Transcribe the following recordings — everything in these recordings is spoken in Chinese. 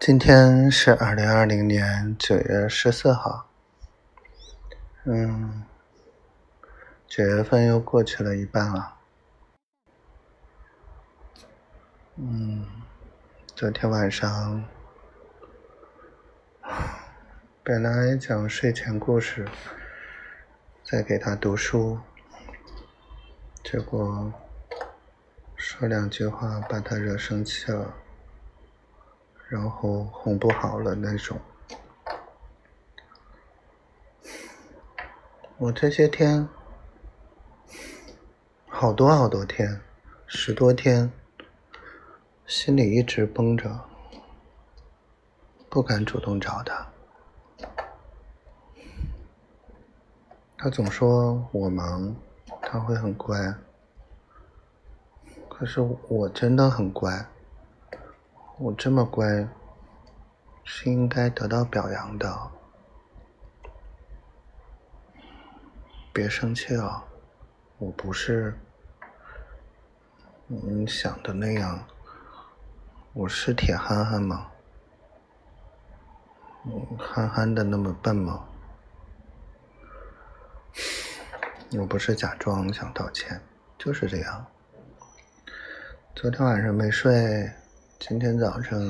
今天是二零二零年九月十四号，嗯，九月份又过去了一半了，嗯，昨天晚上本来讲睡前故事，在给他读书，结果说两句话把他惹生气了。然后哄不好了那种。我这些天，好多好多天，十多天，心里一直绷着，不敢主动找他。他总说我忙，他会很乖，可是我真的很乖。我这么乖，是应该得到表扬的。别生气啊，我不是你想的那样。我是铁憨憨吗？憨憨的那么笨吗？我不是假装想道歉，就是这样。昨天晚上没睡。今天早上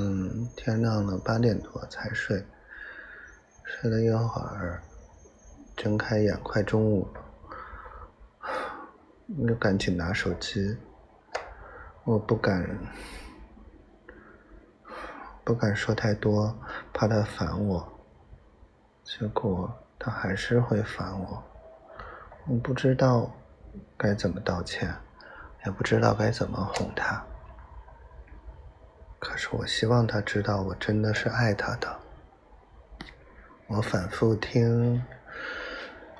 天亮了，八点多才睡，睡了一会儿，睁开眼快中午了，又赶紧拿手机，我不敢，不敢说太多，怕他烦我，结果他还是会烦我，我不知道该怎么道歉，也不知道该怎么哄他。可是我希望他知道，我真的是爱他的。我反复听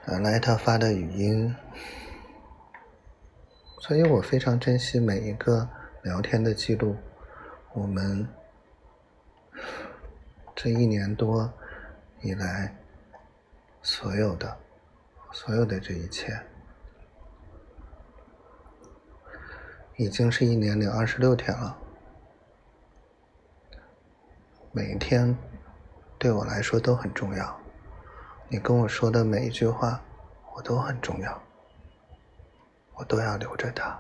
原来他发的语音，所以我非常珍惜每一个聊天的记录。我们这一年多以来所有的、所有的这一切，已经是一年零二十六天了。每一天对我来说都很重要，你跟我说的每一句话，我都很重要，我都要留着它。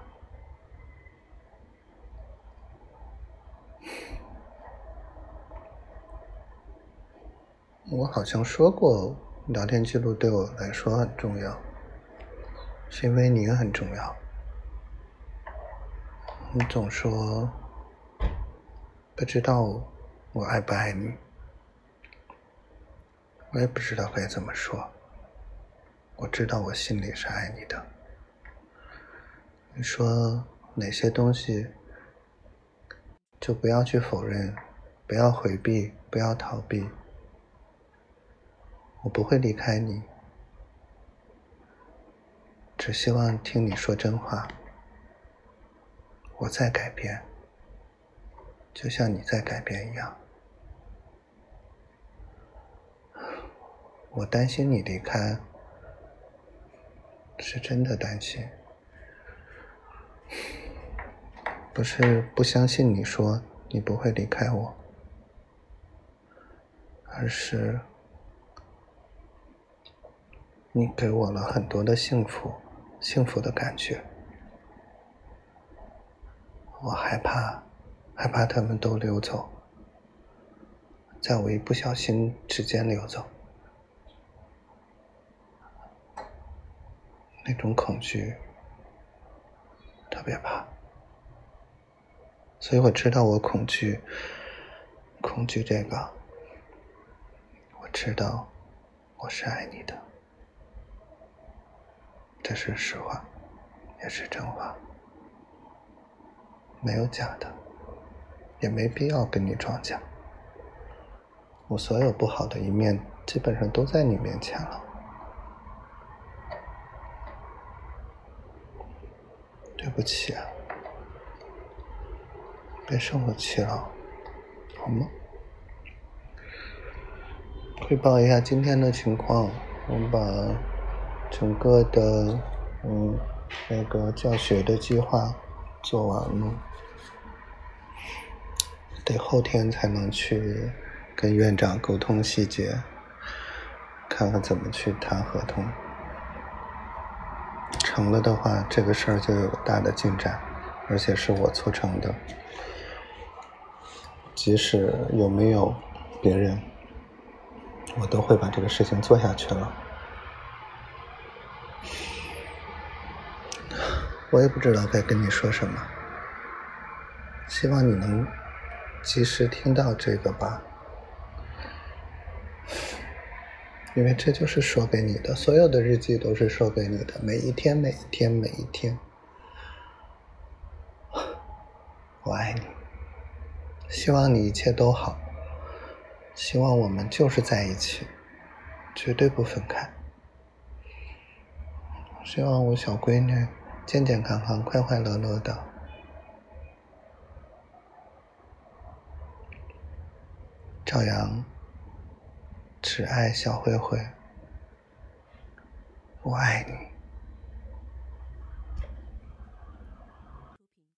我好像说过，聊天记录对我来说很重要，是因为你很重要。你总说不知道。我爱不爱你？我也不知道该怎么说。我知道我心里是爱你的。你说哪些东西就不要去否认，不要回避，不要逃避。我不会离开你，只希望听你说真话。我在改变，就像你在改变一样。我担心你离开，是真的担心，不是不相信你说你不会离开我，而是你给我了很多的幸福，幸福的感觉，我害怕，害怕他们都溜走，在我一不小心之间溜走。那种恐惧，特别怕，所以我知道我恐惧，恐惧这个，我知道我是爱你的，这是实话，也是真话，没有假的，也没必要跟你装假，我所有不好的一面基本上都在你面前了。对不起，啊别生我气了，好吗？汇报一下今天的情况，我们把整个的嗯那个教学的计划做完了，得后天才能去跟院长沟通细节，看看怎么去谈合同。成了的话，这个事儿就有大的进展，而且是我促成的。即使有没有别人，我都会把这个事情做下去了。我也不知道该跟你说什么，希望你能及时听到这个吧，因为这就是说给你的，所有的日记都是说给你的，每一天，每一天，每一天，我爱你，希望你一切都好，希望我们就是在一起，绝对不分开，希望我小闺女。健健康康、快快乐乐的，小杨，只爱小灰灰，我爱你。